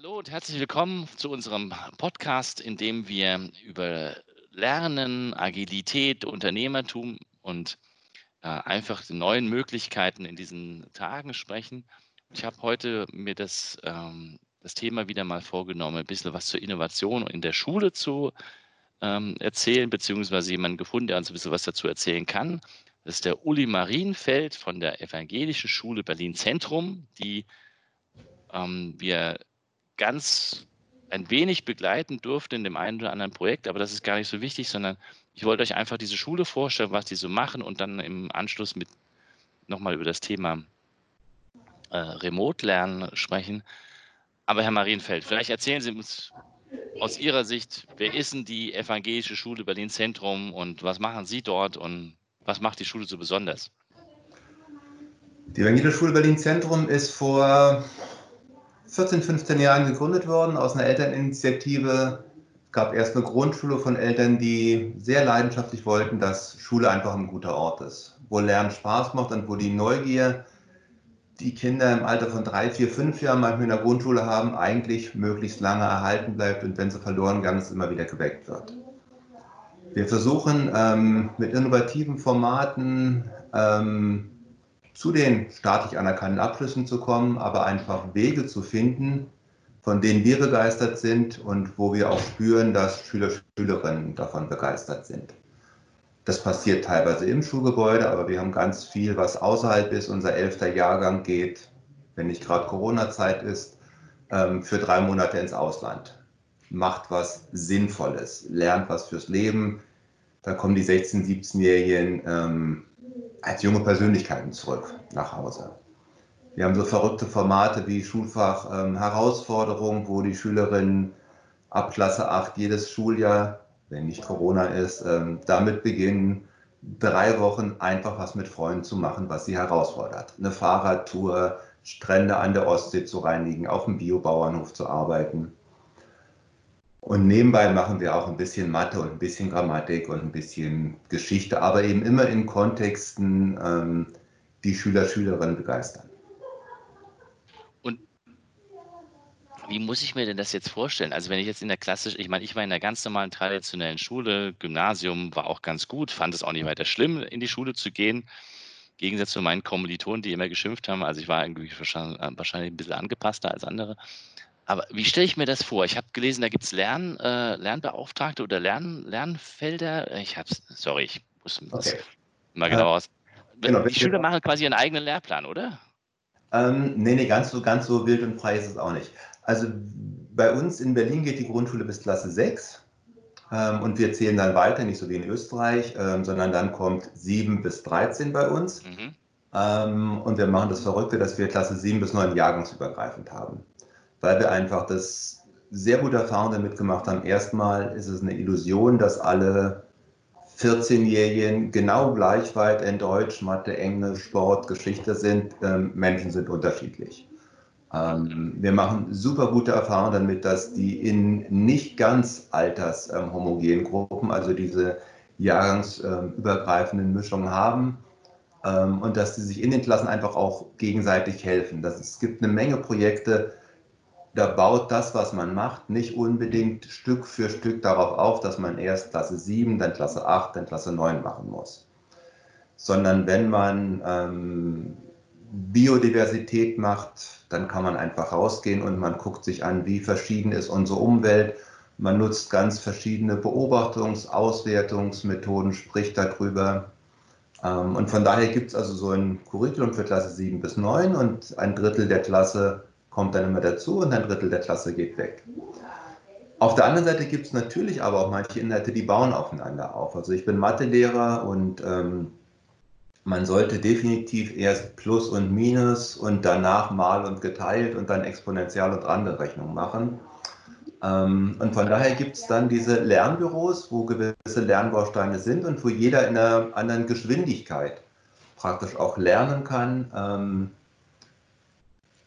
Hallo und herzlich willkommen zu unserem Podcast, in dem wir über Lernen, Agilität, Unternehmertum und äh, einfach die neuen Möglichkeiten in diesen Tagen sprechen. Ich habe heute mir das, ähm, das Thema wieder mal vorgenommen, ein bisschen was zur Innovation in der Schule zu ähm, erzählen, beziehungsweise jemanden gefunden, der uns ein bisschen was dazu erzählen kann. Das ist der Uli Marienfeld von der Evangelischen Schule Berlin Zentrum, die ähm, wir ganz ein wenig begleiten durfte in dem einen oder anderen Projekt, aber das ist gar nicht so wichtig, sondern ich wollte euch einfach diese Schule vorstellen, was die so machen und dann im Anschluss mit nochmal über das Thema äh, Remote-Lernen sprechen. Aber Herr Marienfeld, vielleicht erzählen Sie uns aus Ihrer Sicht, wer ist denn die Evangelische Schule Berlin Zentrum und was machen Sie dort und was macht die Schule so besonders? Die Evangelische Schule Berlin Zentrum ist vor 14, 15 Jahren gegründet worden aus einer Elterninitiative. Es gab erst eine Grundschule von Eltern, die sehr leidenschaftlich wollten, dass Schule einfach ein guter Ort ist, wo Lernen Spaß macht und wo die Neugier, die Kinder im Alter von drei, vier, fünf Jahren manchmal in der Grundschule haben, eigentlich möglichst lange erhalten bleibt und wenn sie verloren gegangen ist, immer wieder geweckt wird. Wir versuchen ähm, mit innovativen Formaten ähm, zu den staatlich anerkannten Abschlüssen zu kommen, aber einfach Wege zu finden, von denen wir begeistert sind und wo wir auch spüren, dass Schüler, Schülerinnen davon begeistert sind. Das passiert teilweise im Schulgebäude, aber wir haben ganz viel, was außerhalb ist. Unser elfter Jahrgang geht, wenn nicht gerade Corona-Zeit ist, ähm, für drei Monate ins Ausland. Macht was Sinnvolles, lernt was fürs Leben. Da kommen die 16-, 17-Jährigen als junge Persönlichkeiten zurück nach Hause. Wir haben so verrückte Formate wie Schulfach ähm, Herausforderung, wo die Schülerinnen ab Klasse 8 jedes Schuljahr, wenn nicht Corona ist, ähm, damit beginnen, drei Wochen einfach was mit Freunden zu machen, was sie herausfordert. Eine Fahrradtour, Strände an der Ostsee zu reinigen, auf dem Biobauernhof zu arbeiten. Und nebenbei machen wir auch ein bisschen Mathe und ein bisschen Grammatik und ein bisschen Geschichte, aber eben immer in Kontexten, ähm, die Schüler, Schülerinnen begeistern. Und wie muss ich mir denn das jetzt vorstellen? Also wenn ich jetzt in der klassisch, ich meine, ich war in der ganz normalen traditionellen Schule, Gymnasium war auch ganz gut, fand es auch nicht weiter schlimm, in die Schule zu gehen. Im Gegensatz zu meinen Kommilitonen, die immer geschimpft haben. Also ich war irgendwie wahrscheinlich, wahrscheinlich ein bisschen angepasster als andere. Aber wie stelle ich mir das vor? Ich habe gelesen, da gibt es Lern, äh, Lernbeauftragte oder Lern, Lernfelder. Ich habe sorry, ich muss okay. mal genau aus. Genau, die Schüler machen quasi ihren eigenen Lehrplan, oder? Ähm, nee, nee, ganz so, ganz so wild und frei ist es auch nicht. Also bei uns in Berlin geht die Grundschule bis Klasse 6 ähm, und wir zählen dann weiter, nicht so wie in Österreich, ähm, sondern dann kommt 7 bis 13 bei uns. Mhm. Ähm, und wir machen das Verrückte, dass wir Klasse 7 bis 9 jahrgangsübergreifend haben weil wir einfach das sehr gute Erfahrung damit gemacht haben. Erstmal ist es eine Illusion, dass alle 14-Jährigen genau gleich weit in Deutsch, Mathe, Englisch, Sport, Geschichte sind. Ähm, Menschen sind unterschiedlich. Ähm, wir machen super gute Erfahrungen damit, dass die in nicht ganz altershomogenen Gruppen, also diese jahrgangsübergreifenden Mischungen haben ähm, und dass sie sich in den Klassen einfach auch gegenseitig helfen. Das, es gibt eine Menge Projekte, da baut das, was man macht, nicht unbedingt Stück für Stück darauf auf, dass man erst Klasse 7, dann Klasse 8, dann Klasse 9 machen muss. Sondern wenn man ähm, Biodiversität macht, dann kann man einfach rausgehen und man guckt sich an, wie verschieden ist unsere Umwelt. Man nutzt ganz verschiedene Beobachtungs-, Auswertungsmethoden, spricht darüber. Ähm, und von daher gibt es also so ein Curriculum für Klasse 7 bis 9 und ein Drittel der Klasse kommt dann immer dazu und ein Drittel der Klasse geht weg. Auf der anderen Seite gibt es natürlich aber auch manche Inhalte, die bauen aufeinander auf. Also ich bin Mathelehrer und ähm, man sollte definitiv erst Plus und Minus und danach mal und geteilt und dann Exponential und andere Rechnungen machen. Ähm, und von daher gibt es dann diese Lernbüros, wo gewisse Lernbausteine sind und wo jeder in einer anderen Geschwindigkeit praktisch auch lernen kann. Ähm,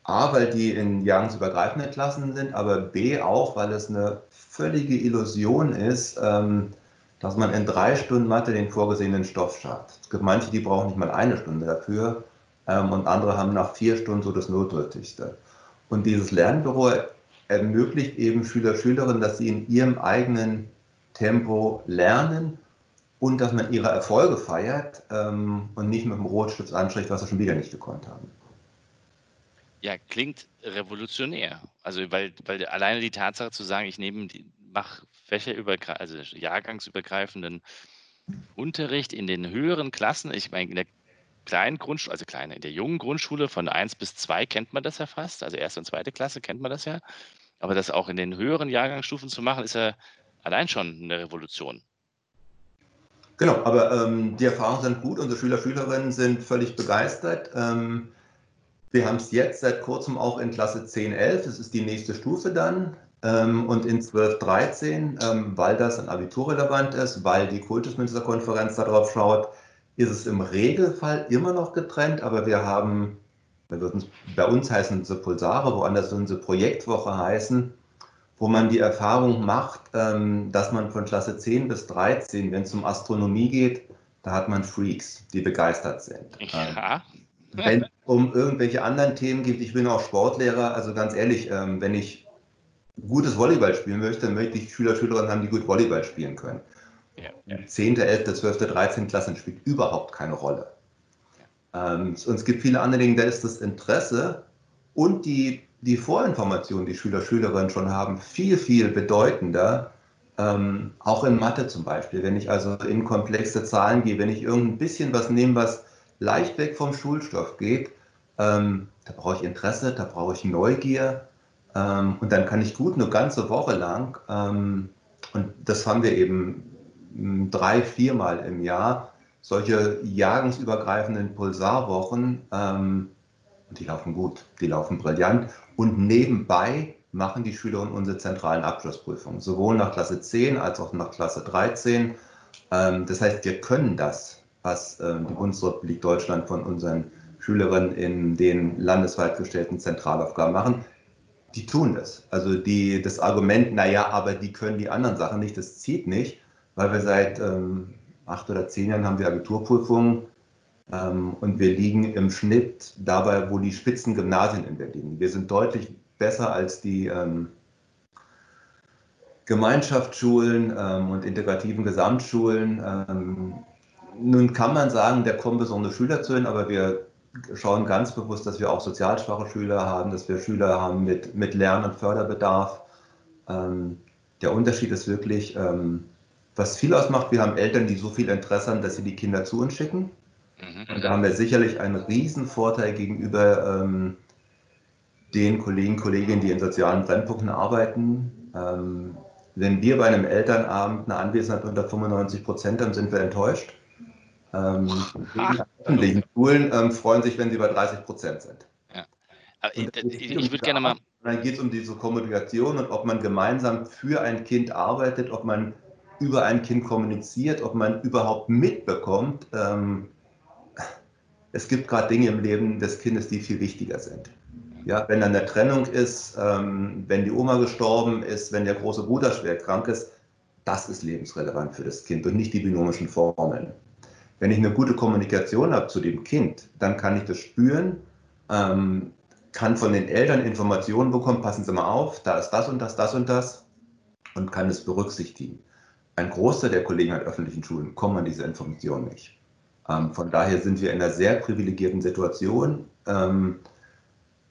A, weil die in jahrgangsübergreifenden Klassen sind, aber B auch, weil es eine völlige Illusion ist, ähm, dass man in drei Stunden Mathe den vorgesehenen Stoff schafft. Es gibt manche, die brauchen nicht mal eine Stunde dafür ähm, und andere haben nach vier Stunden so das Notdürftigste. Und dieses Lernbüro ermöglicht eben Schüler, Schülerinnen, dass sie in ihrem eigenen Tempo lernen und dass man ihre Erfolge feiert ähm, und nicht mit dem Rotstift anstricht, was sie schon wieder nicht gekonnt haben. Ja, klingt revolutionär. Also weil, weil alleine die Tatsache zu sagen, ich nehme mache fächerübergreifenden, also jahrgangsübergreifenden Unterricht in den höheren Klassen. Ich meine, in der kleinen Grundschule, also kleine, in der jungen Grundschule von 1 bis 2 kennt man das ja fast, also erste und zweite Klasse kennt man das ja. Aber das auch in den höheren Jahrgangsstufen zu machen, ist ja allein schon eine Revolution. Genau, aber ähm, die Erfahrungen sind gut. Unsere Schüler, Schülerinnen sind völlig begeistert. Ähm, wir haben es jetzt seit kurzem auch in Klasse 10, 11. Das ist die nächste Stufe dann. Ähm, und in 12, 13, ähm, weil das ein Abitur relevant ist, weil die Kultusministerkonferenz darauf schaut, ist es im Regelfall immer noch getrennt, aber wir haben, bei uns heißen sie Pulsare, woanders würden sie Projektwoche heißen, wo man die Erfahrung macht, ähm, dass man von Klasse 10 bis 13, wenn es um Astronomie geht, da hat man Freaks, die begeistert sind. Ja. Wenn es um irgendwelche anderen Themen geht, ich bin auch Sportlehrer, also ganz ehrlich, wenn ich gutes Volleyball spielen möchte, dann möchte ich Schüler, Schülerinnen haben, die gut Volleyball spielen können. Ja, ja. 10., 11., 12., 13. Klassen spielt überhaupt keine Rolle. Ja. Ähm, und es gibt viele andere Dinge, da ist das Interesse und die, die Vorinformation, die Schüler, Schülerinnen schon haben, viel, viel bedeutender. Ähm, auch in Mathe zum Beispiel. Wenn ich also in komplexe Zahlen gehe, wenn ich irgendein bisschen was nehme, was leicht weg vom Schulstoff geht, ähm, da brauche ich Interesse, da brauche ich Neugier. Ähm, und dann kann ich gut eine ganze Woche lang, ähm, und das haben wir eben drei, viermal im Jahr solche jagensübergreifenden Pulsarwochen. Ähm, die laufen gut, die laufen brillant. Und nebenbei machen die Schüler unsere zentralen Abschlussprüfungen, sowohl nach Klasse 10 als auch nach Klasse 13. Ähm, das heißt, wir können das, was ähm, die Bundesrepublik Deutschland von unseren Schülerinnen in den landesweit gestellten Zentralaufgaben machen. Die tun das. Also die, das Argument, naja, aber die können die anderen Sachen nicht, das zieht nicht weil wir seit ähm, acht oder zehn Jahren haben wir Abiturprüfungen ähm, und wir liegen im Schnitt dabei, wo die Spitzengymnasien in Berlin. Wir sind deutlich besser als die ähm, Gemeinschaftsschulen ähm, und integrativen Gesamtschulen. Ähm, nun kann man sagen, da kommen besondere Schüler zu hin, aber wir schauen ganz bewusst, dass wir auch sozial schwache Schüler haben, dass wir Schüler haben mit, mit Lern- und Förderbedarf. Ähm, der Unterschied ist wirklich, ähm, was viel ausmacht, wir haben Eltern, die so viel Interesse haben, dass sie die Kinder zu uns schicken. Mhm. Und da haben wir sicherlich einen riesen Vorteil gegenüber ähm, den Kollegen, Kolleginnen, die in sozialen Brennpunkten arbeiten. Ähm, wenn wir bei einem Elternabend eine Anwesenheit unter 95 Prozent haben, sind wir enttäuscht. Ähm, öffentlichen Schulen ähm, freuen sich, wenn sie bei 30 Prozent sind. Ja. Ich, ich, ich würde gerne mal. Dann geht es um diese Kommunikation und ob man gemeinsam für ein Kind arbeitet, ob man über ein Kind kommuniziert, ob man überhaupt mitbekommt, ähm, es gibt gerade Dinge im Leben des Kindes, die viel wichtiger sind. Ja, wenn dann eine Trennung ist, ähm, wenn die Oma gestorben ist, wenn der große Bruder schwer krank ist, das ist lebensrelevant für das Kind und nicht die binomischen Formeln. Wenn ich eine gute Kommunikation habe zu dem Kind, dann kann ich das spüren, ähm, kann von den Eltern Informationen bekommen, passen Sie mal auf, da ist das und das, das und das und kann es berücksichtigen ein Großteil der Kollegen an öffentlichen Schulen kommen an diese Informationen nicht. Ähm, von daher sind wir in einer sehr privilegierten Situation, ähm,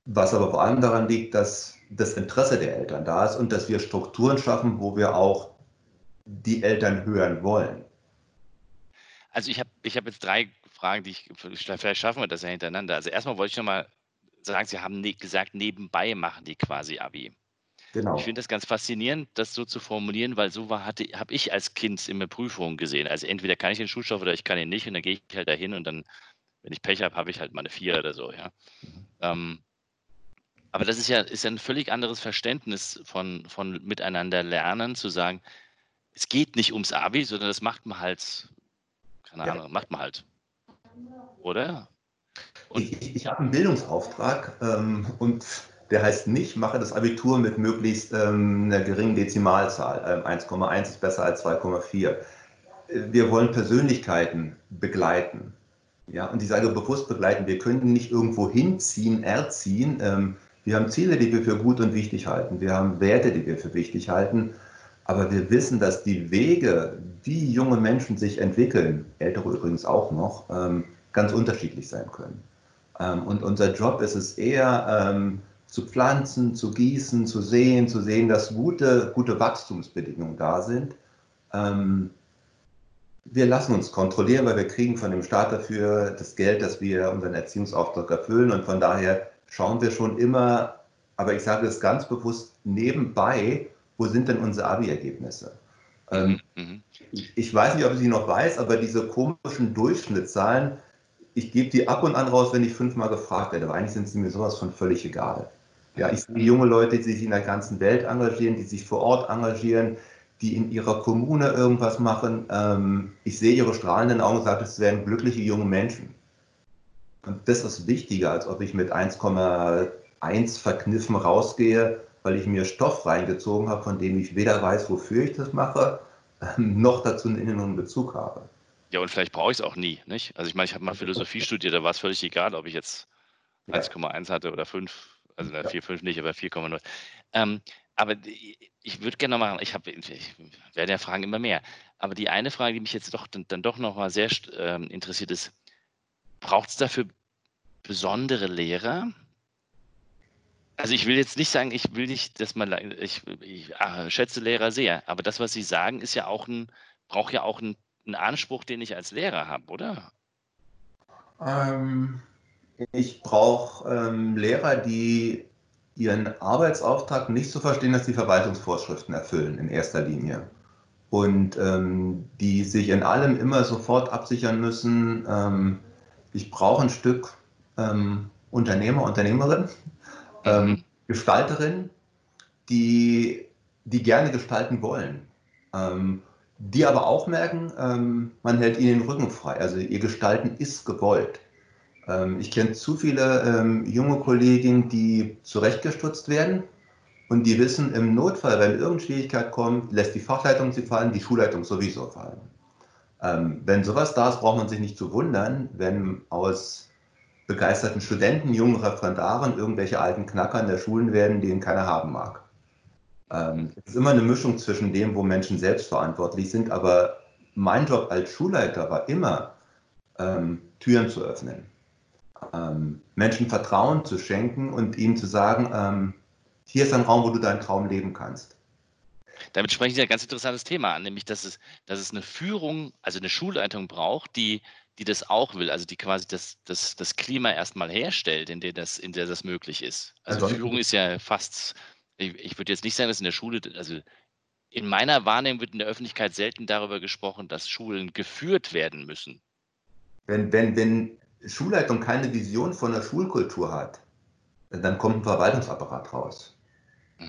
was aber vor allem daran liegt, dass das Interesse der Eltern da ist und dass wir Strukturen schaffen, wo wir auch die Eltern hören wollen. Also ich habe ich hab jetzt drei Fragen, die ich, vielleicht schaffen wir das ja hintereinander. Also erstmal wollte ich nochmal sagen, Sie haben ne, gesagt, nebenbei machen die quasi Abi. Genau. Ich finde das ganz faszinierend, das so zu formulieren, weil so habe ich als Kind immer Prüfungen gesehen. Also entweder kann ich den Schulstoff oder ich kann ihn nicht und dann gehe ich halt dahin und dann, wenn ich Pech habe, habe ich halt mal eine Vier oder so, ja. Mhm. Ähm, aber das ist ja, ist ja ein völlig anderes Verständnis von, von miteinander lernen, zu sagen, es geht nicht ums Abi, sondern das macht man halt, keine ja. Ahnung, macht man halt. Oder? Und ich, ich habe einen Bildungsauftrag ähm, und der heißt nicht, mache das Abitur mit möglichst ähm, einer geringen Dezimalzahl. Ähm, 1,1 ist besser als 2,4. Wir wollen Persönlichkeiten begleiten. Ja, und ich sage bewusst begleiten. Wir können nicht irgendwo hinziehen, erziehen. Ähm, Wir haben Ziele, die wir für gut und wichtig halten. Wir haben Werte, die wir für wichtig halten. Aber wir wissen, dass die Wege, wie junge Menschen sich entwickeln, ältere übrigens auch noch, ähm, ganz unterschiedlich sein können. Ähm, und unser Job ist es eher, ähm, zu pflanzen, zu gießen, zu sehen, zu sehen, dass gute, gute Wachstumsbedingungen da sind. wir lassen uns kontrollieren, weil wir kriegen von dem Staat dafür das Geld, dass wir unseren Erziehungsauftrag erfüllen. Und von daher schauen wir schon immer, aber ich sage es ganz bewusst, nebenbei, wo sind denn unsere Abi-Ergebnisse? Ähm, mhm. Ich weiß nicht, ob ich sie noch weiß, aber diese komischen Durchschnittszahlen, ich gebe die ab und an raus, wenn ich fünfmal gefragt werde, aber eigentlich sind sie mir sowas von völlig egal. Ja, ich sehe junge Leute, die sich in der ganzen Welt engagieren, die sich vor Ort engagieren, die in ihrer Kommune irgendwas machen. Ähm, ich sehe ihre strahlenden Augen und sage, es werden glückliche junge Menschen. Und das ist wichtiger, als ob ich mit 1,1 verkniffen rausgehe, weil ich mir Stoff reingezogen habe, von dem ich weder weiß, wofür ich das mache, noch dazu einen inneren Bezug habe. Ja, und vielleicht brauche ich es auch nie, nicht? Also ich meine, ich habe mal Philosophie studiert, da war es völlig egal, ob ich jetzt 1,1 hatte oder 5, also ja. 4, 5 nicht, aber 4,0. Ähm, aber ich würde gerne noch machen, ich, hab, ich werde ja Fragen immer mehr, aber die eine Frage, die mich jetzt doch dann, dann doch noch mal sehr ähm, interessiert ist, Braucht es dafür besondere Lehrer? Also ich will jetzt nicht sagen, ich will nicht, dass man, ich, ich ah, schätze Lehrer sehr, aber das, was Sie sagen, ist ja auch ein, braucht ja auch einen, einen Anspruch, den ich als Lehrer habe, oder? Ähm, ich brauche ähm, Lehrer, die ihren Arbeitsauftrag nicht so verstehen, dass sie Verwaltungsvorschriften erfüllen in erster Linie. Und ähm, die sich in allem immer sofort absichern müssen, ähm, ich brauche ein Stück ähm, Unternehmer, Unternehmerin, ähm, mhm. Gestalterin, die, die gerne gestalten wollen. Ähm, die aber auch merken, ähm, man hält ihnen den Rücken frei. Also ihr Gestalten ist gewollt. Ähm, ich kenne zu viele ähm, junge Kolleginnen, die zurechtgestutzt werden und die wissen, im Notfall, wenn irgendeine Schwierigkeit kommt, lässt die Fachleitung sie fallen, die Schulleitung sowieso fallen. Ähm, wenn sowas da ist, braucht man sich nicht zu wundern, wenn aus begeisterten Studenten, jungen Referendaren irgendwelche alten Knacker in der Schulen werden, denen keiner haben mag. Ähm, es ist immer eine Mischung zwischen dem, wo Menschen selbst verantwortlich sind, aber mein Job als Schulleiter war immer, ähm, Türen zu öffnen, ähm, Menschen Vertrauen zu schenken und ihnen zu sagen, ähm, hier ist ein Raum, wo du deinen Traum leben kannst. Damit sprechen Sie ein ganz interessantes Thema an, nämlich dass es, dass es eine Führung, also eine Schulleitung braucht, die, die das auch will, also die quasi das, das, das Klima erstmal herstellt, in der das, in der das möglich ist. Also, also Führung ist ja fast, ich, ich würde jetzt nicht sagen, dass in der Schule, also in meiner Wahrnehmung wird in der Öffentlichkeit selten darüber gesprochen, dass Schulen geführt werden müssen. Wenn, wenn, wenn Schulleitung keine Vision von der Schulkultur hat, dann kommt ein Verwaltungsapparat raus.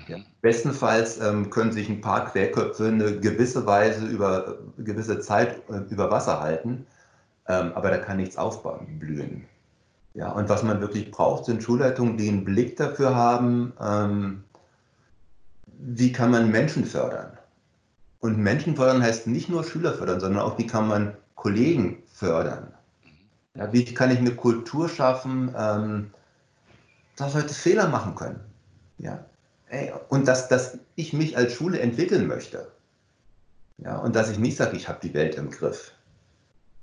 Ja. Bestenfalls ähm, können sich ein paar Querköpfe eine gewisse Weise über gewisse Zeit äh, über Wasser halten, ähm, aber da kann nichts aufblühen. Ja, und was man wirklich braucht, sind Schulleitungen, die einen Blick dafür haben, ähm, wie kann man Menschen fördern. Und Menschen fördern heißt nicht nur Schüler fördern, sondern auch, wie kann man Kollegen fördern. Ja, wie kann ich eine Kultur schaffen, ähm, dass Leute Fehler machen können. Ja, Ey, und dass, dass ich mich als Schule entwickeln möchte. Ja, und dass ich nicht sage, ich habe die Welt im Griff.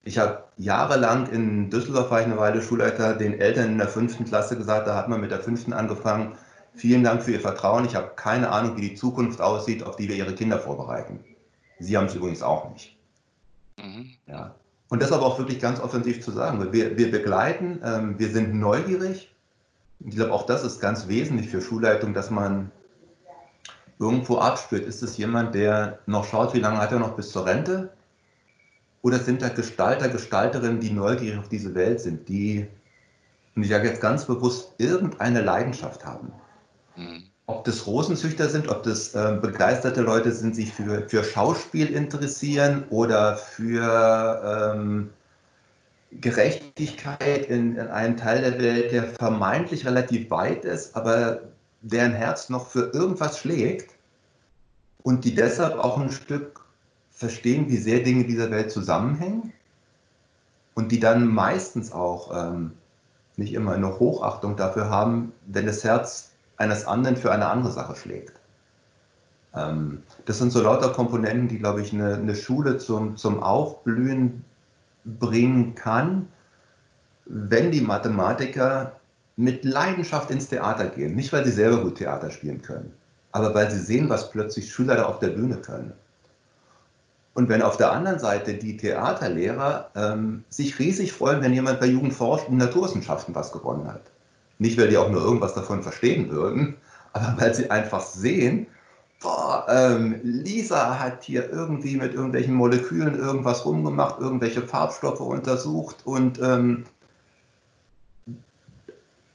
Ich habe jahrelang in Düsseldorf war ich eine Weile Schulleiter, den Eltern in der fünften Klasse gesagt, da hat man mit der fünften angefangen. Vielen Dank für Ihr Vertrauen. Ich habe keine Ahnung, wie die Zukunft aussieht, auf die wir Ihre Kinder vorbereiten. Sie haben es übrigens auch nicht. Mhm. Ja. Und das aber auch wirklich ganz offensiv zu sagen. Wir, wir begleiten, ähm, wir sind neugierig. Ich glaube, auch das ist ganz wesentlich für Schulleitung, dass man irgendwo abspürt. Ist es jemand, der noch schaut, wie lange hat er noch bis zur Rente? Oder sind da Gestalter, Gestalterinnen, die neugierig auf diese Welt sind, die, und ich sage jetzt ganz bewusst, irgendeine Leidenschaft haben? Mhm. Ob das Rosenzüchter sind, ob das äh, begeisterte Leute sind, sich für, für Schauspiel interessieren oder für ähm, Gerechtigkeit in, in einem Teil der Welt, der vermeintlich relativ weit ist, aber deren Herz noch für irgendwas schlägt und die deshalb auch ein Stück verstehen, wie sehr Dinge dieser Welt zusammenhängen und die dann meistens auch ähm, nicht immer eine Hochachtung dafür haben, wenn das Herz eines anderen für eine andere Sache schlägt. Ähm, das sind so lauter Komponenten, die, glaube ich, eine, eine Schule zum, zum Aufblühen bringen kann, wenn die Mathematiker mit Leidenschaft ins Theater gehen. Nicht, weil sie selber gut Theater spielen können, aber weil sie sehen, was plötzlich Schüler da auf der Bühne können. Und wenn auf der anderen Seite die Theaterlehrer ähm, sich riesig freuen, wenn jemand bei Jugend forscht und Naturwissenschaften was gewonnen hat. Nicht, weil die auch nur irgendwas davon verstehen würden, aber weil sie einfach sehen, boah, ähm, Lisa hat hier irgendwie mit irgendwelchen Molekülen irgendwas rumgemacht, irgendwelche Farbstoffe untersucht und ähm,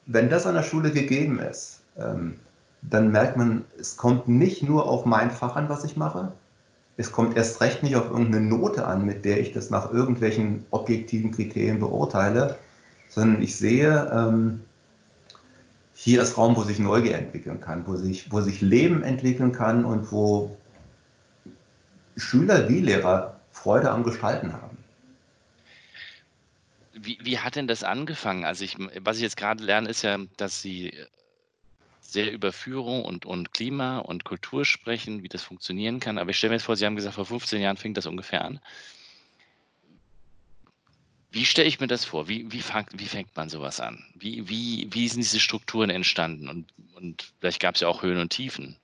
wenn das an der Schule gegeben ist, ähm, dann merkt man, es kommt nicht nur auf mein Fach an, was ich mache, es kommt erst recht nicht auf irgendeine Note an, mit der ich das nach irgendwelchen objektiven Kriterien beurteile, sondern ich sehe, ähm, hier ist Raum, wo sich Neugier entwickeln kann, wo sich, wo sich Leben entwickeln kann und wo Schüler wie Lehrer Freude am Gestalten haben. Wie, wie hat denn das angefangen? Also ich, was ich jetzt gerade lerne, ist ja, dass Sie sehr über Führung und, und Klima und Kultur sprechen, wie das funktionieren kann. Aber ich stelle mir jetzt vor, Sie haben gesagt, vor 15 Jahren fing das ungefähr an. Wie stelle ich mir das vor? Wie, wie, fang, wie fängt man sowas an? Wie, wie, wie sind diese Strukturen entstanden? Und, und vielleicht gab es ja auch Höhen und Tiefen.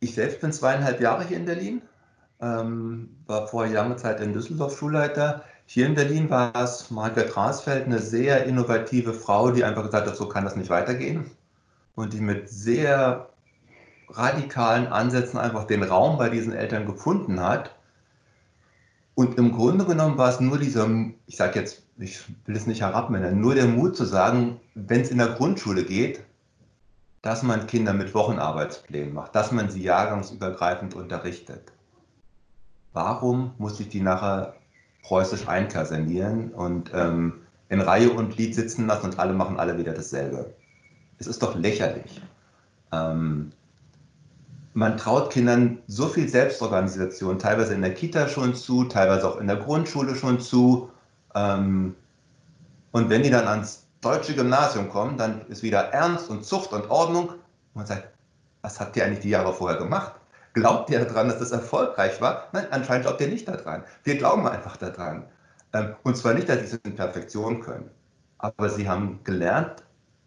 Ich selbst bin zweieinhalb Jahre hier in Berlin, ähm, war vorher lange Zeit in Düsseldorf Schulleiter. Hier in Berlin war es Margaret Rasfeld, eine sehr innovative Frau, die einfach gesagt hat, so kann das nicht weitergehen. Und die mit sehr radikalen Ansätzen einfach den Raum bei diesen Eltern gefunden hat. Und im Grunde genommen war es nur dieser, ich sage jetzt, ich will es nicht herabmänner, nur der Mut zu sagen, wenn es in der Grundschule geht, dass man Kinder mit Wochenarbeitsplänen macht, dass man sie jahrgangsübergreifend unterrichtet. Warum muss ich die nachher preußisch einkasernieren und ähm, in Reihe und Lied sitzen lassen und alle machen alle wieder dasselbe. Es ist doch lächerlich. Ähm, man traut Kindern so viel Selbstorganisation, teilweise in der Kita schon zu, teilweise auch in der Grundschule schon zu. Ähm, und wenn die dann ans deutsche Gymnasium kommen, dann ist wieder Ernst und Zucht und Ordnung. Und man sagt, was habt ihr eigentlich die Jahre vorher gemacht? Glaubt ihr daran, dass das erfolgreich war? Nein, anscheinend glaubt ihr nicht daran. Wir glauben einfach daran. Ähm, und zwar nicht, dass sie es in Perfektion können, aber sie haben gelernt,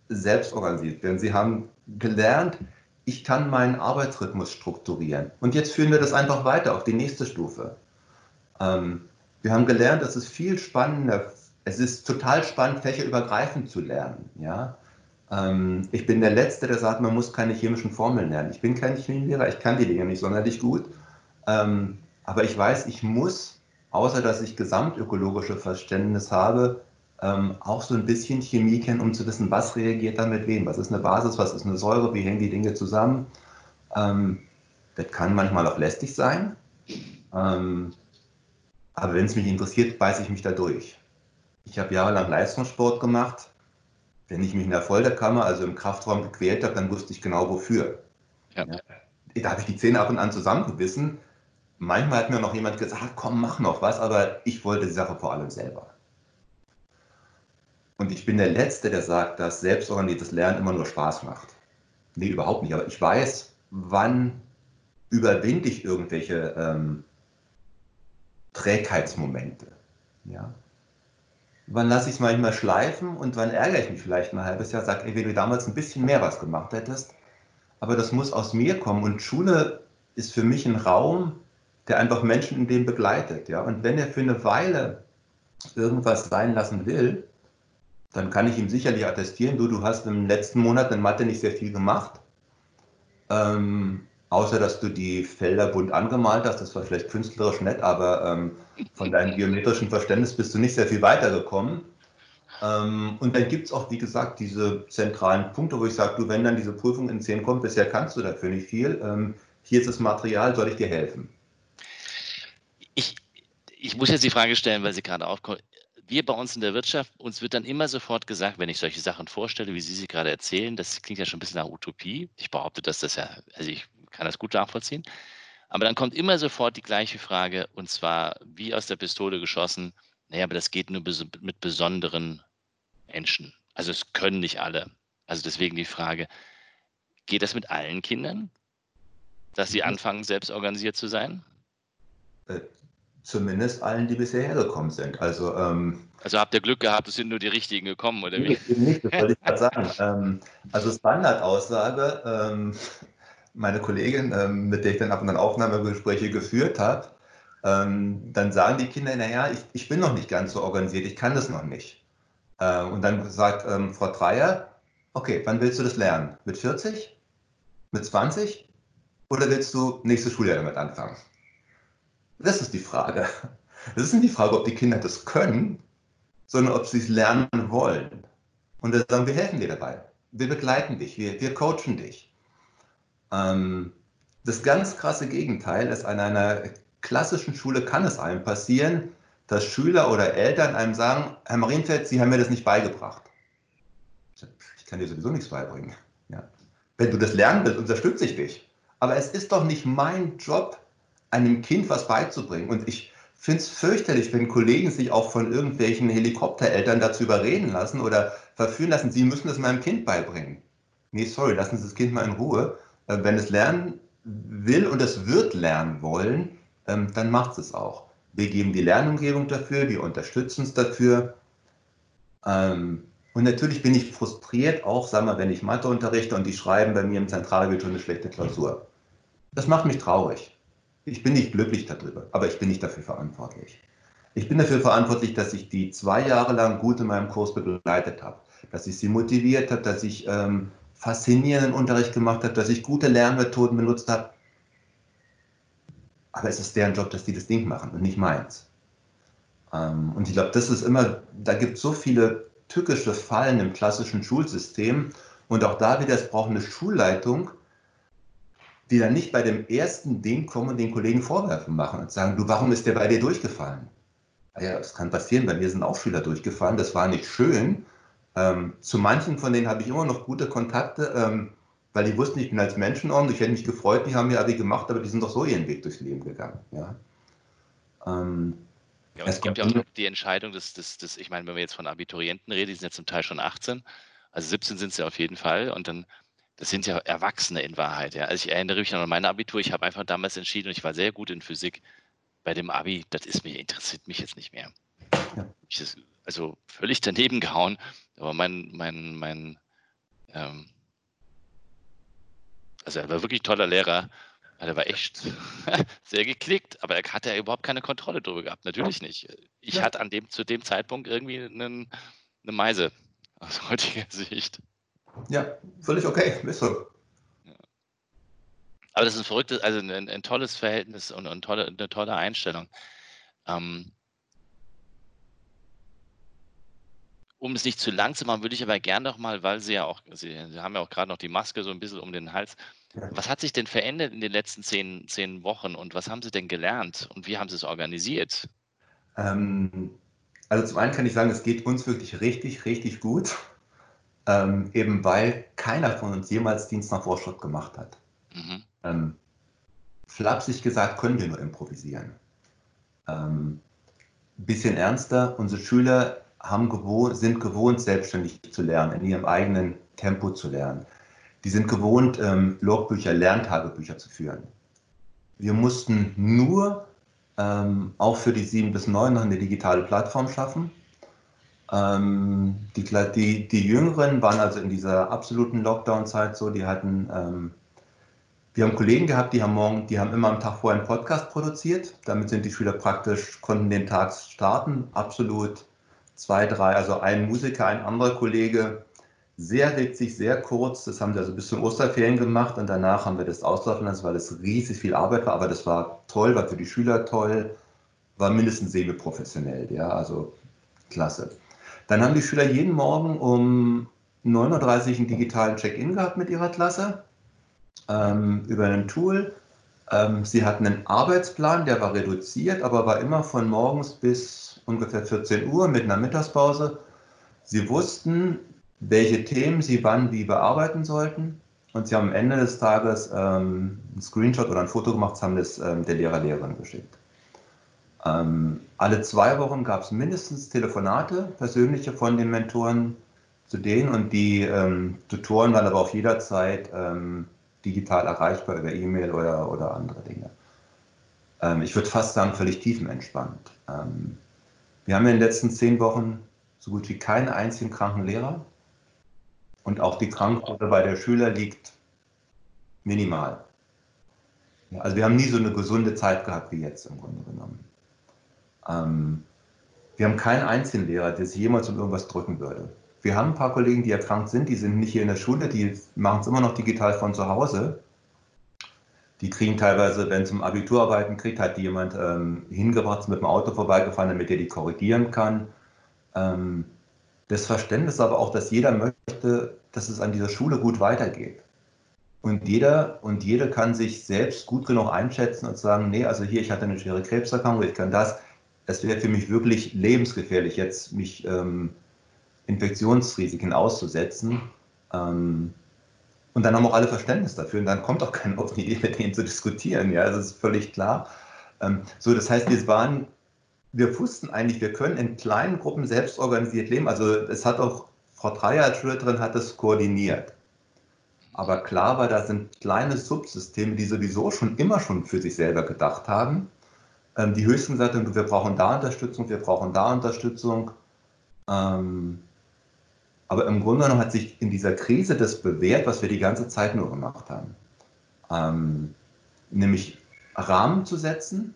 selbst organisiert werden. Sie haben gelernt, ich kann meinen Arbeitsrhythmus strukturieren. Und jetzt führen wir das einfach weiter auf die nächste Stufe. Ähm, wir haben gelernt, es ist viel spannender, es ist total spannend, fächerübergreifend zu lernen. Ja? Ähm, ich bin der Letzte, der sagt, man muss keine chemischen Formeln lernen. Ich bin kein Chemielehrer, ich kann die Dinge nicht sonderlich gut. Ähm, aber ich weiß, ich muss, außer dass ich gesamtökologische Verständnis habe, ähm, auch so ein bisschen Chemie kennen, um zu wissen, was reagiert da mit wem. Was ist eine Basis, was ist eine Säure, wie hängen die Dinge zusammen. Ähm, das kann manchmal auch lästig sein. Ähm, aber wenn es mich interessiert, beiße ich mich da durch. Ich habe jahrelang Leistungssport gemacht wenn ich mich in der Folterkammer, also im Kraftraum gequält habe, dann wusste ich genau wofür. Ja. Da habe ich die Zähne ab und an zusammengebissen. Manchmal hat mir noch jemand gesagt, komm, mach noch was, aber ich wollte die Sache vor allem selber. Und ich bin der Letzte, der sagt, dass selbstorganisiertes Lernen immer nur Spaß macht. Nee, überhaupt nicht. Aber ich weiß, wann überwinde ich irgendwelche ähm, Trägheitsmomente. Ja? Wann lasse ich es manchmal schleifen und wann ärgere ich mich vielleicht ein halbes Jahr, sage, ey, wenn du damals ein bisschen mehr was gemacht hättest. Aber das muss aus mir kommen und Schule ist für mich ein Raum, der einfach Menschen in dem begleitet. Ja? Und wenn er für eine Weile irgendwas sein lassen will, dann kann ich ihm sicherlich attestieren, du, du hast im letzten Monat in Mathe nicht sehr viel gemacht. Ähm, Außer, dass du die Felder bunt angemalt hast, das war vielleicht künstlerisch nett, aber ähm, von deinem geometrischen Verständnis bist du nicht sehr viel weitergekommen. Ähm, und dann gibt es auch, wie gesagt, diese zentralen Punkte, wo ich sage, du, wenn dann diese Prüfung in 10 kommt, bisher kannst du dafür nicht viel. Ähm, hier ist das Material, soll ich dir helfen? Ich, ich muss jetzt die Frage stellen, weil sie gerade aufkommt. Wir bei uns in der Wirtschaft, uns wird dann immer sofort gesagt, wenn ich solche Sachen vorstelle, wie Sie sie gerade erzählen, das klingt ja schon ein bisschen nach Utopie. Ich behaupte, dass das ja, also ich kann das gut nachvollziehen. Aber dann kommt immer sofort die gleiche Frage, und zwar wie aus der Pistole geschossen, naja, aber das geht nur mit besonderen Menschen. Also es können nicht alle. Also deswegen die Frage, geht das mit allen Kindern, dass sie anfangen, selbst organisiert zu sein? Äh, zumindest allen, die bisher hergekommen sind. Also, ähm, also habt ihr Glück gehabt, es sind nur die richtigen gekommen, oder wie? Nicht, das wollte ich gerade sagen. ähm, also Standardaussage, ähm, meine Kollegin, ähm, mit der ich dann ab und an Aufnahmegespräche geführt habe, ähm, dann sagen die Kinder, naja, ich, ich bin noch nicht ganz so organisiert, ich kann das noch nicht. Äh, und dann sagt ähm, Frau Dreier, okay, wann willst du das lernen? Mit 40? Mit 20? Oder willst du nächste Schuljahr damit anfangen? Das ist die Frage. Das ist nicht die Frage, ob die Kinder das können, sondern ob sie es lernen wollen. Und dann sagen wir, helfen dir dabei. Wir begleiten dich, wir, wir coachen dich. Ähm, das ganz krasse Gegenteil ist, an einer klassischen Schule kann es einem passieren, dass Schüler oder Eltern einem sagen, Herr Marienfeld, Sie haben mir das nicht beigebracht. Ich kann dir sowieso nichts beibringen. Ja. Wenn du das lernen willst, unterstütze ich dich. Aber es ist doch nicht mein Job, einem Kind was beizubringen. Und ich finde es fürchterlich, wenn Kollegen sich auch von irgendwelchen Helikoptereltern dazu überreden lassen oder verführen lassen, sie müssen das meinem Kind beibringen. Nee, sorry, lassen Sie das Kind mal in Ruhe. Äh, wenn es lernen will und es wird lernen wollen, ähm, dann macht es auch. Wir geben die Lernumgebung dafür, wir unterstützen es dafür. Ähm, und natürlich bin ich frustriert, auch sagen wir, wenn ich Mathe unterrichte und die schreiben bei mir im Zentralabitur eine schlechte Klausur. Das macht mich traurig. Ich bin nicht glücklich darüber, aber ich bin nicht dafür verantwortlich. Ich bin dafür verantwortlich, dass ich die zwei Jahre lang gut in meinem Kurs begleitet habe, dass ich sie motiviert habe, dass ich ähm, faszinierenden Unterricht gemacht habe, dass ich gute Lernmethoden benutzt habe. Aber es ist deren Job, dass die das Ding machen und nicht meins. Ähm, und ich glaube, das ist immer, da gibt es so viele tückische Fallen im klassischen Schulsystem. Und auch da wieder, es braucht eine Schulleitung, die dann nicht bei dem ersten Ding kommen und den Kollegen Vorwürfe machen und sagen, du, warum ist der bei dir durchgefallen? Ah ja, das kann passieren, bei mir sind auch Schüler durchgefallen, das war nicht schön. Ähm, zu manchen von denen habe ich immer noch gute Kontakte, ähm, weil die wussten, ich bin als Menschenordnung, ich hätte mich gefreut, die haben mir Abi gemacht, aber die sind doch so ihren Weg durchs Leben gegangen. Ja. Ähm, ja, es gibt ja auch die Entscheidung, dass, dass, dass, ich meine, wenn wir jetzt von Abiturienten reden, die sind ja zum Teil schon 18, also 17 sind sie auf jeden Fall und dann das sind ja Erwachsene in Wahrheit. Ja. Also ich erinnere mich noch an mein Abitur. Ich habe einfach damals entschieden, und ich war sehr gut in Physik. Bei dem Abi, das ist mir interessiert mich jetzt nicht mehr. Ja. Ich also völlig daneben gehauen. Aber mein, mein, mein, ähm, also er war wirklich ein toller Lehrer. Er war echt sehr geklickt, aber er hatte ja überhaupt keine Kontrolle darüber gehabt. Natürlich nicht. Ich ja. hatte an dem, zu dem Zeitpunkt irgendwie einen, eine Meise aus heutiger Sicht. Ja, völlig okay, ist so. Aber das ist ein verrücktes, also ein, ein tolles Verhältnis und, und tolle, eine tolle Einstellung. Ähm, um es nicht zu lang zu machen, würde ich aber gerne noch mal, weil Sie ja auch, Sie, Sie haben ja auch gerade noch die Maske so ein bisschen um den Hals. Was hat sich denn verändert in den letzten zehn, zehn Wochen und was haben Sie denn gelernt und wie haben Sie es organisiert? Ähm, also zum einen kann ich sagen, es geht uns wirklich richtig, richtig gut ähm, eben weil keiner von uns jemals Dienst nach Vorschrift gemacht hat. Mhm. Ähm, flapsig gesagt können wir nur improvisieren. Ähm, bisschen ernster, unsere Schüler haben gewohnt, sind gewohnt, selbstständig zu lernen, in ihrem eigenen Tempo zu lernen. Die sind gewohnt, ähm, Logbücher, Lerntagebücher zu führen. Wir mussten nur ähm, auch für die 7 bis 9 noch eine digitale Plattform schaffen ähm, die, die, die Jüngeren waren also in dieser absoluten Lockdown-Zeit so, die hatten, ähm, wir haben Kollegen gehabt, die haben morgen, die haben immer am Tag vorher einen Podcast produziert. Damit sind die Schüler praktisch, konnten den Tag starten. Absolut zwei, drei, also ein Musiker, ein anderer Kollege, sehr witzig, sehr kurz. Das haben sie also bis zum Osterferien gemacht und danach haben wir das auslaufen lassen, weil es riesig viel Arbeit war. Aber das war toll, war für die Schüler toll, war mindestens semi-professionell, ja, also klasse. Dann haben die Schüler jeden Morgen um 9.30 Uhr einen digitalen Check-in gehabt mit ihrer Klasse ähm, über ein Tool. Ähm, sie hatten einen Arbeitsplan, der war reduziert, aber war immer von morgens bis ungefähr 14 Uhr mit einer Mittagspause. Sie wussten, welche Themen sie wann wie bearbeiten sollten. Und sie haben am Ende des Tages ähm, einen Screenshot oder ein Foto gemacht, haben das ähm, der Lehrer, Lehrerin geschickt. Ähm, alle zwei Wochen gab es mindestens Telefonate, persönliche von den Mentoren, zu denen und die ähm, Tutoren waren aber auch jederzeit ähm, digital erreichbar über E-Mail oder, oder andere Dinge. Ähm, ich würde fast sagen, völlig tiefenentspannt. Ähm, wir haben in den letzten zehn Wochen so gut wie keinen einzigen kranken Lehrer und auch die Krankquote bei der Schüler liegt minimal. Also wir haben nie so eine gesunde Zeit gehabt wie jetzt im Grunde genommen. Ähm, wir haben keinen einzigen Lehrer, der sich jemals um irgendwas drücken würde. Wir haben ein paar Kollegen, die erkrankt sind, die sind nicht hier in der Schule, die machen es immer noch digital von zu Hause. Die kriegen teilweise, wenn es um Abiturarbeiten kriegt, hat die jemand ähm, hingebracht, mit dem Auto vorbeigefahren, damit er die korrigieren kann. Ähm, das Verständnis aber auch, dass jeder möchte, dass es an dieser Schule gut weitergeht. Und jeder und jede kann sich selbst gut genug einschätzen und sagen, nee, also hier, ich hatte eine schwere Krebserkrankung, ich kann das. Es wäre für mich wirklich lebensgefährlich, jetzt mich ähm, Infektionsrisiken auszusetzen. Ähm, und dann haben auch alle Verständnis dafür und dann kommt auch keiner auf die Idee, mit denen zu diskutieren. Ja, das ist völlig klar. Ähm, so, das heißt, wir waren, wir wussten eigentlich, wir können in kleinen Gruppen selbst organisiert leben. Also es hat auch Frau Dreier als Schülerin hat es koordiniert. Aber klar war, da sind kleine Subsysteme, die sowieso schon immer schon für sich selber gedacht haben. Ähm, die höchsten gesagt wir brauchen da Unterstützung, wir brauchen da Unterstützung. Ähm, aber im Grunde genommen hat sich in dieser Krise das bewährt, was wir die ganze Zeit nur gemacht haben. Ähm, nämlich Rahmen zu setzen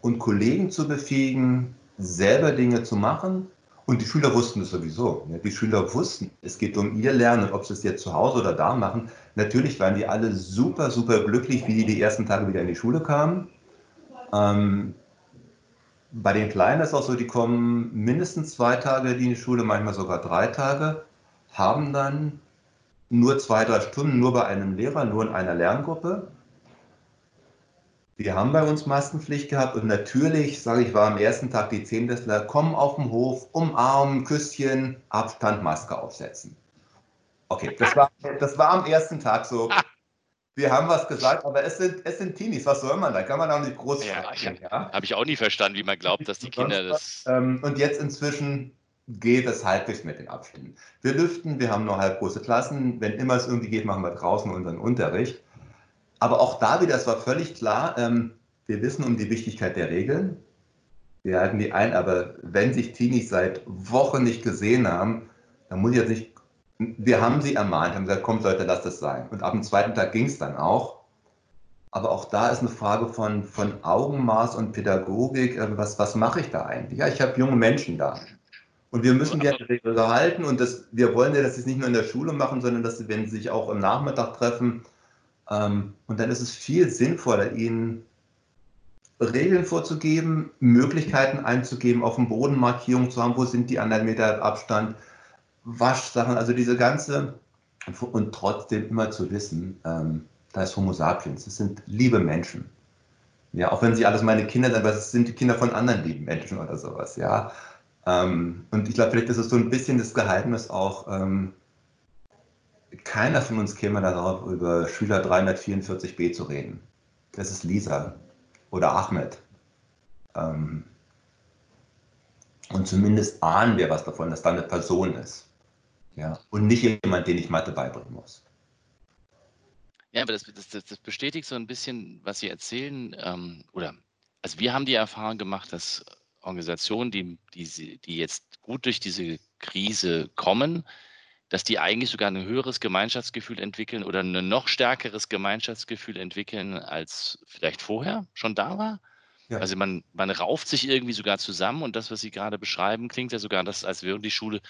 und Kollegen zu befähigen, selber Dinge zu machen. Und die Schüler wussten es sowieso. Die Schüler wussten, es geht um ihr Lernen, ob sie es jetzt zu Hause oder da machen. Natürlich waren die alle super, super glücklich, wie die die ersten Tage wieder in die Schule kamen. Ähm, bei den Kleinen ist es auch so, die kommen mindestens zwei Tage in die Schule, manchmal sogar drei Tage, haben dann nur zwei, drei Stunden, nur bei einem Lehrer, nur in einer Lerngruppe. Wir haben bei uns Maskenpflicht gehabt und natürlich, sage ich, war am ersten Tag die Zehntäsler, kommen auf den Hof, umarmen, Küsschen, Abstand, Maske aufsetzen. Okay, das war, das war am ersten Tag so wir haben was gesagt, aber es sind, es sind Teenies, was soll man da? Kann man auch nicht groß ja, fragen. Ja? Habe ich auch nie verstanden, wie man glaubt, dass die Kinder das. Ähm, und jetzt inzwischen geht es halbwegs mit den Abständen. Wir lüften, wir haben nur halb große Klassen. Wenn immer es irgendwie geht, machen wir draußen unseren Unterricht. Aber auch da wieder, es war völlig klar, ähm, wir wissen um die Wichtigkeit der Regeln. Wir halten die ein, aber wenn sich Teenies seit Wochen nicht gesehen haben, dann muss ich jetzt nicht wir haben sie ermahnt, haben gesagt, kommt Leute, lasst es sein. Und ab dem zweiten Tag ging es dann auch. Aber auch da ist eine Frage von, von Augenmaß und Pädagogik. Äh, was, was mache ich da eigentlich? Ja, ich habe junge Menschen da. Und wir müssen die Regel halten. Und das, wir wollen ja, dass sie es nicht nur in der Schule machen, sondern dass sie, wenn sie sich auch im Nachmittag treffen. Ähm, und dann ist es viel sinnvoller, ihnen Regeln vorzugeben, Möglichkeiten einzugeben, auf dem Boden Markierungen zu haben, wo sind die anderen Meter Abstand Waschsachen, also diese ganze, und trotzdem immer zu wissen, ähm, da ist Homo sapiens, das sind liebe Menschen. Ja, auch wenn sie alles meine Kinder sind, aber es sind die Kinder von anderen lieben Menschen oder sowas, ja. Ähm, und ich glaube, vielleicht ist es so ein bisschen das Geheimnis auch, ähm, keiner von uns käme darauf, über Schüler 344b zu reden. Das ist Lisa oder Ahmed. Ähm, und zumindest ahnen wir was davon, dass da eine Person ist. Ja, und nicht jemand, den ich Mathe beibringen muss. Ja, aber das, das, das bestätigt so ein bisschen, was Sie erzählen. Ähm, oder, also wir haben die Erfahrung gemacht, dass Organisationen, die, die, die jetzt gut durch diese Krise kommen, dass die eigentlich sogar ein höheres Gemeinschaftsgefühl entwickeln oder ein noch stärkeres Gemeinschaftsgefühl entwickeln, als vielleicht vorher schon da war. Ja. Also man, man rauft sich irgendwie sogar zusammen und das, was Sie gerade beschreiben, klingt ja sogar, dass, als wäre die Schule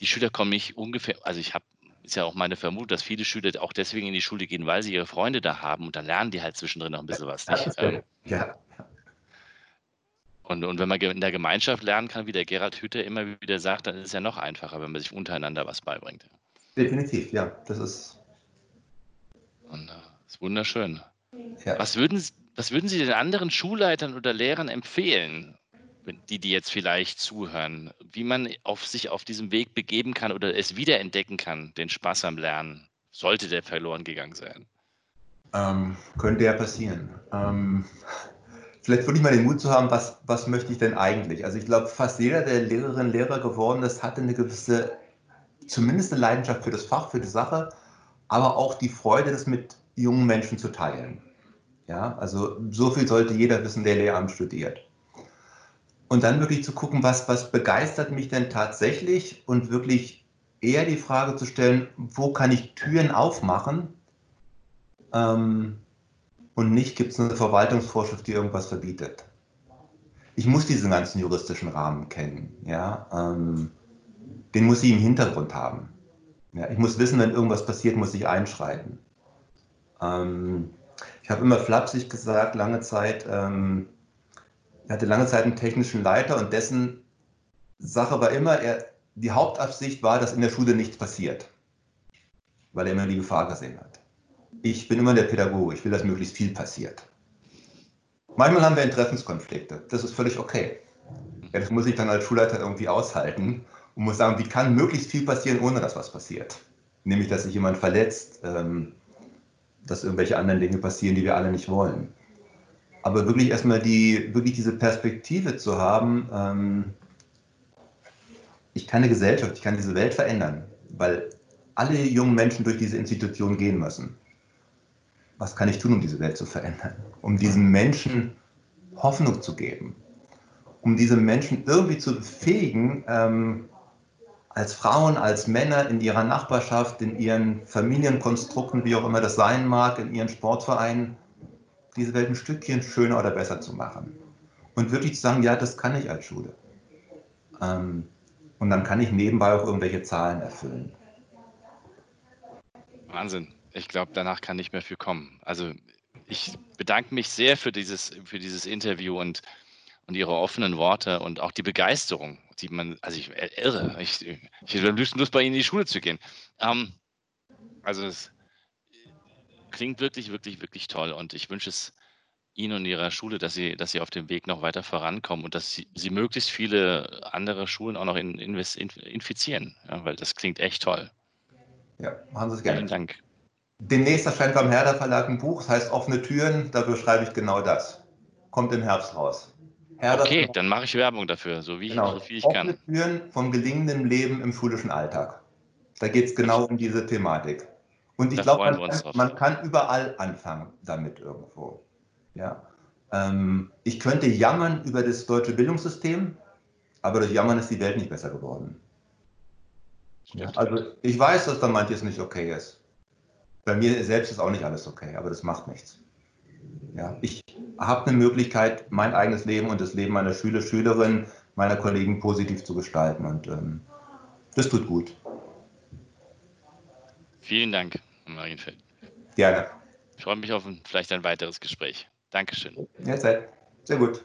die Schüler kommen nicht ungefähr, also ich habe, ist ja auch meine Vermutung, dass viele Schüler auch deswegen in die Schule gehen, weil sie ihre Freunde da haben und dann lernen die halt zwischendrin noch ein bisschen was. Nicht? Ähm, ja. Und, und wenn man in der Gemeinschaft lernen kann, wie der Gerhard Hütter immer wieder sagt, dann ist es ja noch einfacher, wenn man sich untereinander was beibringt. Definitiv, ja. Das ist. Und, das ist wunderschön. Ja. Was, würden, was würden Sie den anderen Schulleitern oder Lehrern empfehlen? Die, die jetzt vielleicht zuhören, wie man auf sich auf diesem Weg begeben kann oder es wiederentdecken kann, den Spaß am Lernen, sollte der verloren gegangen sein? Ähm, könnte ja passieren. Ähm, vielleicht würde ich mal den Mut zu haben, was, was möchte ich denn eigentlich? Also ich glaube, fast jeder, der Lehrerin, Lehrer geworden ist, hatte eine gewisse zumindest eine Leidenschaft für das Fach, für die Sache, aber auch die Freude, das mit jungen Menschen zu teilen. Ja, also so viel sollte jeder wissen, der Lehramt studiert. Und dann wirklich zu gucken, was, was begeistert mich denn tatsächlich und wirklich eher die Frage zu stellen, wo kann ich Türen aufmachen ähm, und nicht gibt es eine Verwaltungsvorschrift, die irgendwas verbietet. Ich muss diesen ganzen juristischen Rahmen kennen. Ja? Ähm, den muss ich im Hintergrund haben. Ja? Ich muss wissen, wenn irgendwas passiert, muss ich einschreiten. Ähm, ich habe immer flapsig gesagt, lange Zeit, ähm, er hatte lange Zeit einen technischen Leiter und dessen Sache war immer, er, die Hauptabsicht war, dass in der Schule nichts passiert, weil er immer die Gefahr gesehen hat. Ich bin immer der Pädagoge, ich will, dass möglichst viel passiert. Manchmal haben wir Interessenskonflikte, das ist völlig okay. Das muss ich dann als Schulleiter irgendwie aushalten und muss sagen, wie kann möglichst viel passieren, ohne dass was passiert. Nämlich, dass sich jemand verletzt, ähm, dass irgendwelche anderen Dinge passieren, die wir alle nicht wollen. Aber wirklich erstmal die, wirklich diese Perspektive zu haben, ähm, ich kann eine Gesellschaft, ich kann diese Welt verändern, weil alle jungen Menschen durch diese Institution gehen müssen. Was kann ich tun, um diese Welt zu verändern? Um diesen Menschen Hoffnung zu geben, um diese Menschen irgendwie zu befähigen, ähm, als Frauen, als Männer in ihrer Nachbarschaft, in ihren Familienkonstrukten, wie auch immer das sein mag, in ihren Sportvereinen, diese Welt ein Stückchen schöner oder besser zu machen. Und wirklich zu sagen, ja, das kann ich als Schule. Ähm, und dann kann ich nebenbei auch irgendwelche Zahlen erfüllen. Wahnsinn. Ich glaube, danach kann nicht mehr viel kommen. Also ich bedanke mich sehr für dieses, für dieses Interview und, und Ihre offenen Worte und auch die Begeisterung, die man, also ich äh, irre. Ich, ich habe Lust, bei Ihnen in die Schule zu gehen. Ähm, also es klingt wirklich, wirklich, wirklich toll und ich wünsche es Ihnen und Ihrer Schule, dass Sie, dass Sie auf dem Weg noch weiter vorankommen und dass Sie, Sie möglichst viele andere Schulen auch noch in, in, infizieren, ja, weil das klingt echt toll. Ja, machen Sie es gerne. Vielen Dank. Demnächst erscheint beim Herder Verlag ein Buch, das heißt Offene Türen, da beschreibe ich genau das. Kommt im Herbst raus. Herder okay, Verlag, dann mache ich Werbung dafür, so wie, genau. so viel ich Offene kann. Offene Türen vom gelingenden Leben im schulischen Alltag. Da geht es genau um diese Thematik. Und ich glaube, man, man, kann überall anfangen damit irgendwo. Ja. Ähm, ich könnte jammern über das deutsche Bildungssystem, aber durch Jammern ist die Welt nicht besser geworden. Ja, also ich weiß, dass da manches nicht okay ist. Bei mir selbst ist auch nicht alles okay, aber das macht nichts. Ja, ich habe eine Möglichkeit, mein eigenes Leben und das Leben meiner Schüler, Schülerinnen, meiner Kollegen positiv zu gestalten und ähm, das tut gut. Vielen Dank. Marienfeld. Gerne. Ich freue mich auf ein, vielleicht ein weiteres Gespräch. Dankeschön. Ja, sehr gut.